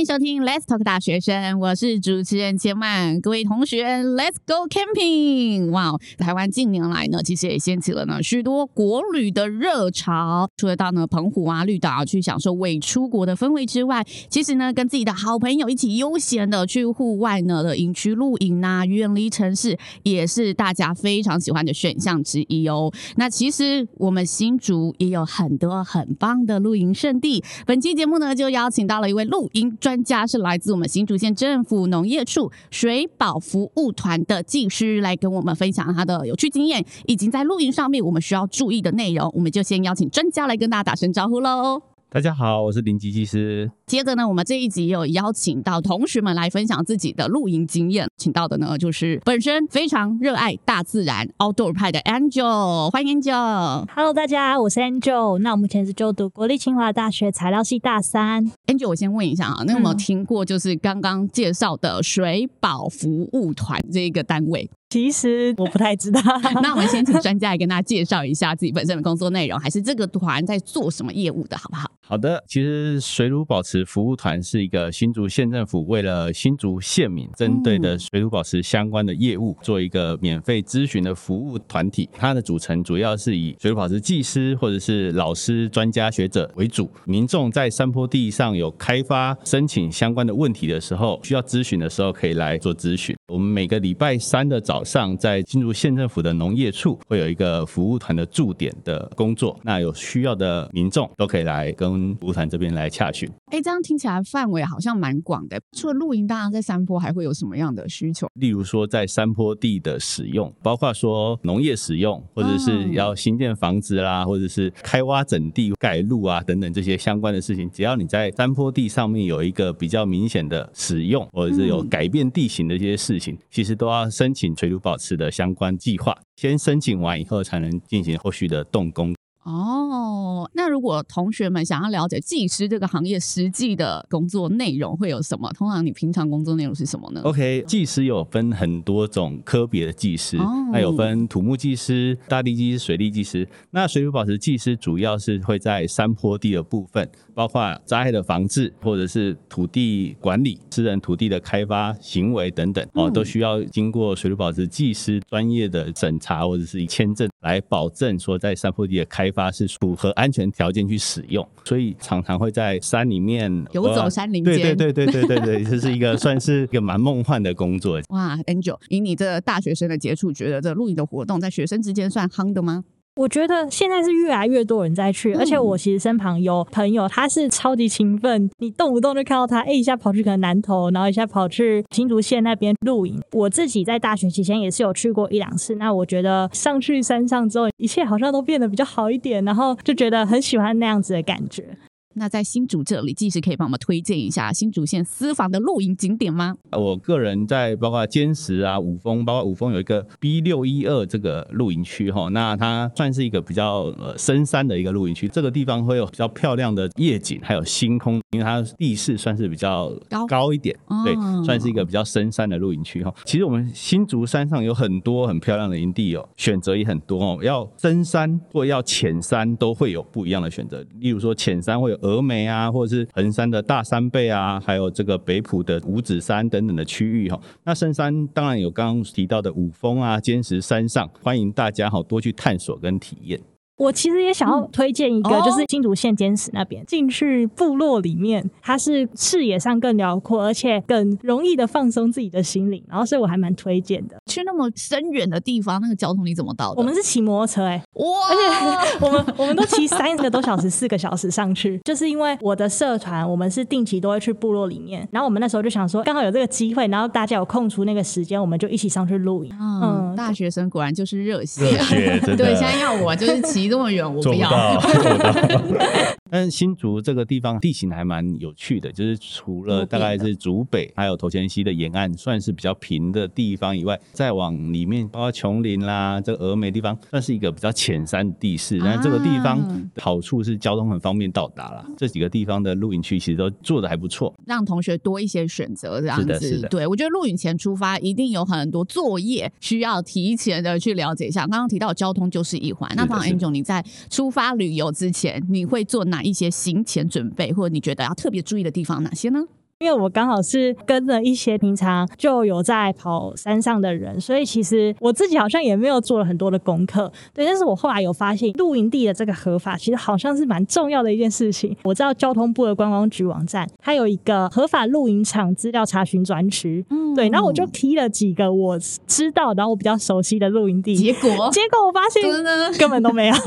欢迎收听 Let's Talk 大学生，我是主持人千曼。各位同学，Let's go camping！哇，台湾近年来呢，其实也掀起了呢许多国旅的热潮。除了到呢澎湖啊、绿岛啊去享受未出国的氛围之外，其实呢，跟自己的好朋友一起悠闲的去户外呢的营区露营啊，远离城市，也是大家非常喜欢的选项之一哦。那其实我们新竹也有很多很棒的露营胜地。本期节目呢，就邀请到了一位露营。专专家是来自我们新竹县政府农业处水保服务团的技师，来跟我们分享他的有趣经验，以及在露营上面我们需要注意的内容。我们就先邀请专家来跟大家打声招呼喽。大家好，我是林吉技师。接着呢，我们这一集也有邀请到同学们来分享自己的露营经验，请到的呢就是本身非常热爱大自然 outdoor 派的 Angel，欢迎 Angel。Hello，大家，我是 Angel。那我目前是就读国立清华大学材料系大三。Angel，我先问一下啊，那有没有听过就是刚刚介绍的水保服务团这一个单位？其实我不太知道，那我们先请专家来跟大家介绍一下自己本身的工作内容，还是这个团在做什么业务的，好不好？好的，其实水乳保持服务团是一个新竹县政府为了新竹县民针对的水乳保持相关的业务，做一个免费咨询的服务团体。它的组成主要是以水乳保持技师或者是老师、专家学者为主。民众在山坡地上有开发申请相关的问题的时候，需要咨询的时候，可以来做咨询。我们每个礼拜三的早上，在进入县政府的农业处会有一个服务团的驻点的工作。那有需要的民众都可以来跟服务团这边来洽询。哎，这样听起来范围好像蛮广的。除了露营，大家在山坡还会有什么样的需求？例如说，在山坡地的使用，包括说农业使用，或者是要新建房子啦，或者是开挖整地盖路啊等等这些相关的事情，只要你在山坡地上面有一个比较明显的使用，或者是有改变地形的一些事情。其实都要申请水乳保持的相关计划，先申请完以后才能进行后续的动工。哦，那如果同学们想要了解技师这个行业实际的工作内容会有什么？通常你平常工作内容是什么呢？OK，技师有分很多种科别的技师，那、哦、有分土木技师、大地技师、水利技师。那水土保持技师主要是会在山坡地的部分，包括灾害的防治或者是土地管理、私人土地的开发行为等等，哦，都需要经过水土保持技师专业的审查或者是签证来保证说在山坡地的开发。是符合安全条件去使用，所以常常会在山里面游走山林间。对对对对对对对，这是一个算是一个蛮梦幻的工作。哇，Angel，以你这大学生的接触，觉得这露营的活动在学生之间算夯的吗？我觉得现在是越来越多人在去，而且我其实身旁有朋友，他是超级勤奋，你动不动就看到他，哎，一下跑去可能南投，然后一下跑去新竹县那边露营。我自己在大学期间也是有去过一两次，那我觉得上去山上之后，一切好像都变得比较好一点，然后就觉得很喜欢那样子的感觉。那在新竹这里，技师可以帮我们推荐一下新竹县私房的露营景点吗？我个人在包括尖石啊、五峰，包括五峰有一个 B 六一二这个露营区哈，那它算是一个比较呃深山的一个露营区。这个地方会有比较漂亮的夜景，还有星空，因为它地势算是比较高高一点，对，算是一个比较深山的露营区哈。其实我们新竹山上有很多很漂亮的营地哦，选择也很多哦，要深山或要浅山都会有不一样的选择。例如说浅山会有。峨眉啊，或者是衡山的大山背啊，还有这个北浦的五指山等等的区域哈。那深山当然有刚刚提到的五峰啊、尖石山上，欢迎大家好多去探索跟体验。我其实也想要推荐一个，就是金竹县监史那边进去部落里面，它是视野上更辽阔，而且更容易的放松自己的心灵，然后所以我还蛮推荐的。去那么深远的地方，那个交通你怎么到的？我们是骑摩托车哎、欸，哇！而 且我们我们都骑三个多小时、四个小时上去，就是因为我的社团，我们是定期都会去部落里面，然后我们那时候就想说，刚好有这个机会，然后大家有空出那个时间，我们就一起上去露营。嗯，嗯，大学生果然就是热血，热血。对，现在要我就是骑。这么远，我不要。但新竹这个地方地形还蛮有趣的，就是除了大概是竹北还有头前溪的沿岸算是比较平的地方以外，再往里面包括琼林啦，这个峨眉地方算是一个比较浅山地势。但是这个地方好处是交通很方便到达了。这几个地方的露营区其实都做的还不错，让同学多一些选择这样子。是的，是的。对，我觉得露营前出发一定有很多作业需要提前的去了解一下。刚刚提到交通就是一环，那方 Angel 你在出发旅游之前，你会做哪一些行前准备，或者你觉得要特别注意的地方哪些呢？因为我刚好是跟着一些平常就有在跑山上的人，所以其实我自己好像也没有做了很多的功课。对，但是我后来有发现，露营地的这个合法其实好像是蛮重要的一件事情。我知道交通部的观光局网站，它有一个合法露营场资料查询专区。嗯，对，然后我就提了几个我知道，然后我比较熟悉的露营地，结果结果我发现根本都没有。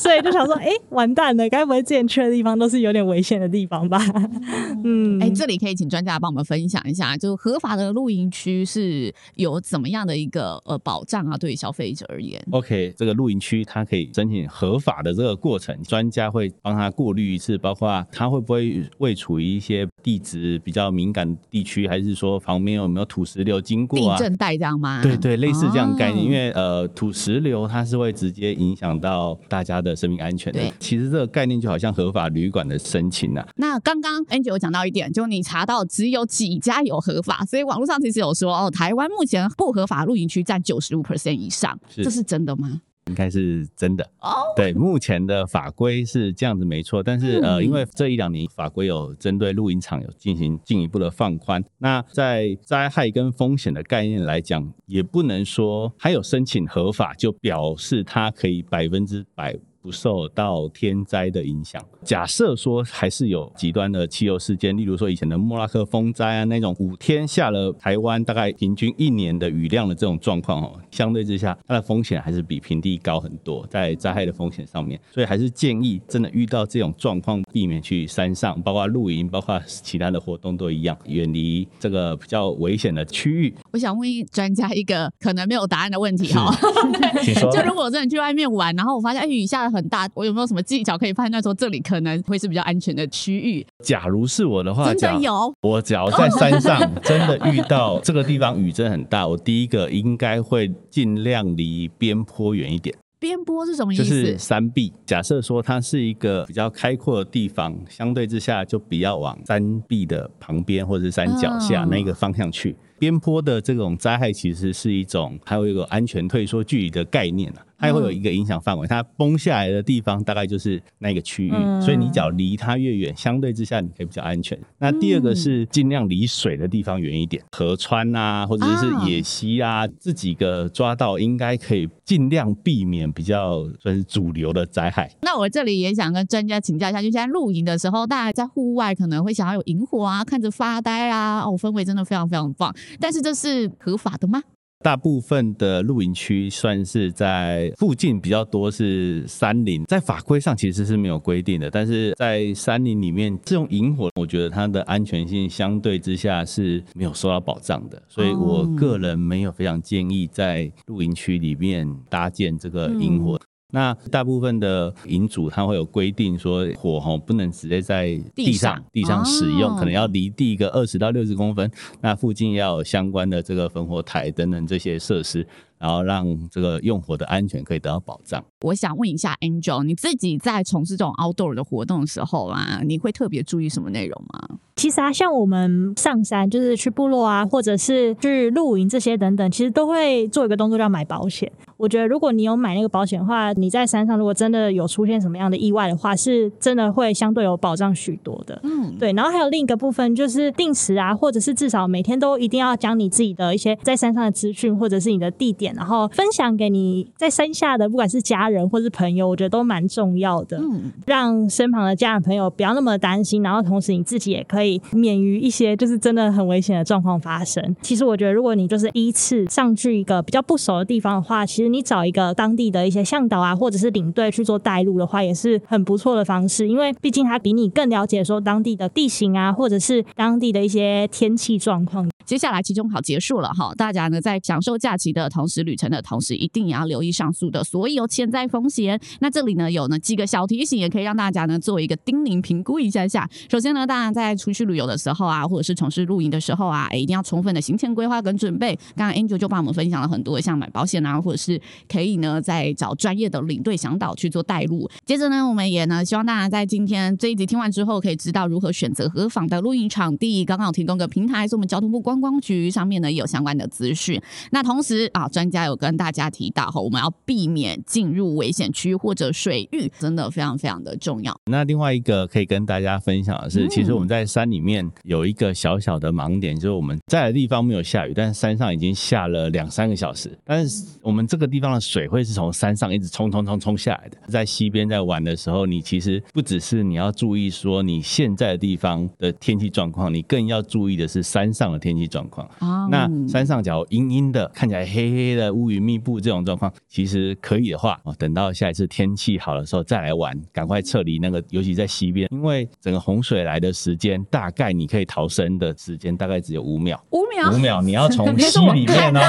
所以就想说，哎、欸，完蛋了，该不会之前去的地方都是有点危险的地方吧？嗯，哎、欸，这里可以请专家帮我们分享一下，就合法的露营区是有怎么样的一个呃保障啊？对于消费者而言，OK，这个露营区它可以申请合法的这个过程，专家会帮他过滤一次，包括他会不会未处于一些地址比较敏感地区，还是说旁边有没有土石流经过啊？地震带这样吗？对对，类似这样概念，哦、因为呃土石流它是会直接影响到大家的生命安全的。对，其实这个概念就好像合法旅馆的申请啊。那刚刚 Angel 有讲到一点，就你查到只有几家有合法，所以网络上其实有说哦，台湾目前不合法露营区占九十五 percent 以上，是这是真的吗？应该是真的哦。对，目前的法规是这样子没错，但是呃，因为这一两年法规有针对露营场有进行进一步的放宽，那在灾害跟风险的概念来讲，也不能说还有申请合法就表示它可以百分之百。不受到天灾的影响。假设说还是有极端的气候事件，例如说以前的莫拉克风灾啊，那种五天下了台湾大概平均一年的雨量的这种状况哦，相对之下它的风险还是比平地高很多，在灾害的风险上面，所以还是建议真的遇到这种状况，避免去山上，包括露营，包括其他的活动都一样，远离这个比较危险的区域。我想问专家一个可能没有答案的问题哈。就如果我真的去外面玩，然后我发现哎雨下。很大，我有没有什么技巧可以判断说这里可能会是比较安全的区域？假如是我的话，真的有。我只要在山上 真的遇到这个地方雨真的很大，我第一个应该会尽量离边坡远一点。边坡是什么意思？就是山壁。假设说它是一个比较开阔的地方，相对之下就比较往山壁的旁边或者是山脚下那个方向去。边坡的这种灾害其实是一种，还有一个安全退缩距离的概念啊。它会有一个影响范围，它崩下来的地方大概就是那个区域，嗯、所以你只要离它越远，相对之下你可以比较安全。那第二个是尽量离水的地方远一点，河川啊，或者是野溪啊，这几个抓到应该可以尽量避免比较算是主流的灾害。那我这里也想跟专家请教一下，就现在露营的时候，大家在户外可能会想要有萤火啊，看着发呆啊，哦，氛围真的非常非常棒。但是这是合法的吗？大部分的露营区算是在附近比较多是山林，在法规上其实是没有规定的，但是在山林里面这种萤火，我觉得它的安全性相对之下是没有受到保障的，所以我个人没有非常建议在露营区里面搭建这个萤火。那大部分的营主他会有规定说，火吼不能直接在地上地上使用，可能要离地一个二十到六十公分，那附近要有相关的这个焚火台等等这些设施。然后让这个用火的安全可以得到保障。我想问一下 Angel，你自己在从事这种 outdoor 的活动的时候啊，你会特别注意什么内容吗？其实啊，像我们上山就是去部落啊，或者是去露营这些等等，其实都会做一个动作叫买保险。我觉得如果你有买那个保险的话，你在山上如果真的有出现什么样的意外的话，是真的会相对有保障许多的。嗯，对。然后还有另一个部分就是定时啊，或者是至少每天都一定要将你自己的一些在山上的资讯，或者是你的地点。然后分享给你在山下的，不管是家人或是朋友，我觉得都蛮重要的。嗯，让身旁的家人朋友不要那么担心，然后同时你自己也可以免于一些就是真的很危险的状况发生。其实我觉得，如果你就是第一次上去一个比较不熟的地方的话，其实你找一个当地的一些向导啊，或者是领队去做带路的话，也是很不错的方式。因为毕竟他比你更了解说当地的地形啊，或者是当地的一些天气状况。接下来期中考结束了哈，大家呢在享受假期的同时，旅程的同时，一定也要留意上述的所有潜在风险。那这里呢有呢几个小提醒，也可以让大家呢做一个叮咛评估一下下。首先呢，大家在出去旅游的时候啊，或者是从事露营的时候啊，一定要充分的行前规划跟准备。刚刚 Angel 就帮我们分享了很多，像买保险啊，或者是可以呢再找专业的领队向导去做带路。接着呢，我们也呢希望大家在今天这一集听完之后，可以知道如何选择合法的露营场地。刚刚提供个平台，是我们交通部观观光局上面呢有相关的资讯。那同时啊，专家有跟大家提到哈，我们要避免进入危险区或者水域，真的非常非常的重要。那另外一个可以跟大家分享的是，其实我们在山里面有一个小小的盲点，就是我们在的地方没有下雨，但是山上已经下了两三个小时，但是我们这个地方的水会是从山上一直冲冲冲冲下来的。在溪边在玩的时候，你其实不只是你要注意说你现在的地方的天气状况，你更要注意的是山上的天气状况。哦，那山上假如阴阴的，看起来黑黑的，乌云密布这种状况，其实可以的话，哦，等到下一次天气好的时候再来玩，赶快撤离那个，尤其在西边，因为整个洪水来的时间，大概你可以逃生的时间大概只有五秒。五秒，五秒，你要从 溪里面呢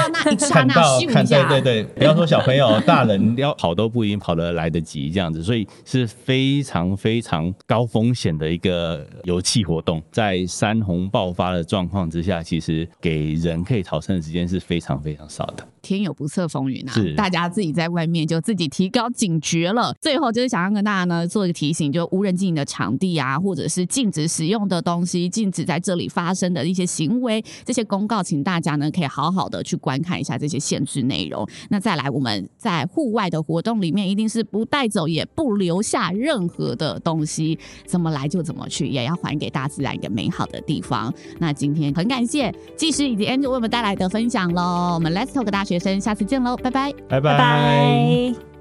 看到，看，对对对，不要说小朋友，大人要跑都不一定跑得来得及这样子，所以是非常非常高风险的一个游憩活动。在山洪爆发的状况之下，其实给人可以逃生的时间是非常非常少的。天有不测风云啊，大家自己在外面就自己提高警觉了。最后就是想要跟大家呢做一个提醒，就无人经营的场地啊，或者是禁止使用的东西，禁止在这里发生的一些行为，这些公告，请大家呢可以好好的去观看一下这些限制内容。那再来，我们在户外的活动里面，一定是不带走也不留下任何的东西，怎么来就怎么去，也要还给大自然一个美好的地方。那今天很感谢技师以及 Angel 为我们带来的分享喽，我们 Let's Talk 大学生，下次见喽，拜拜，拜拜。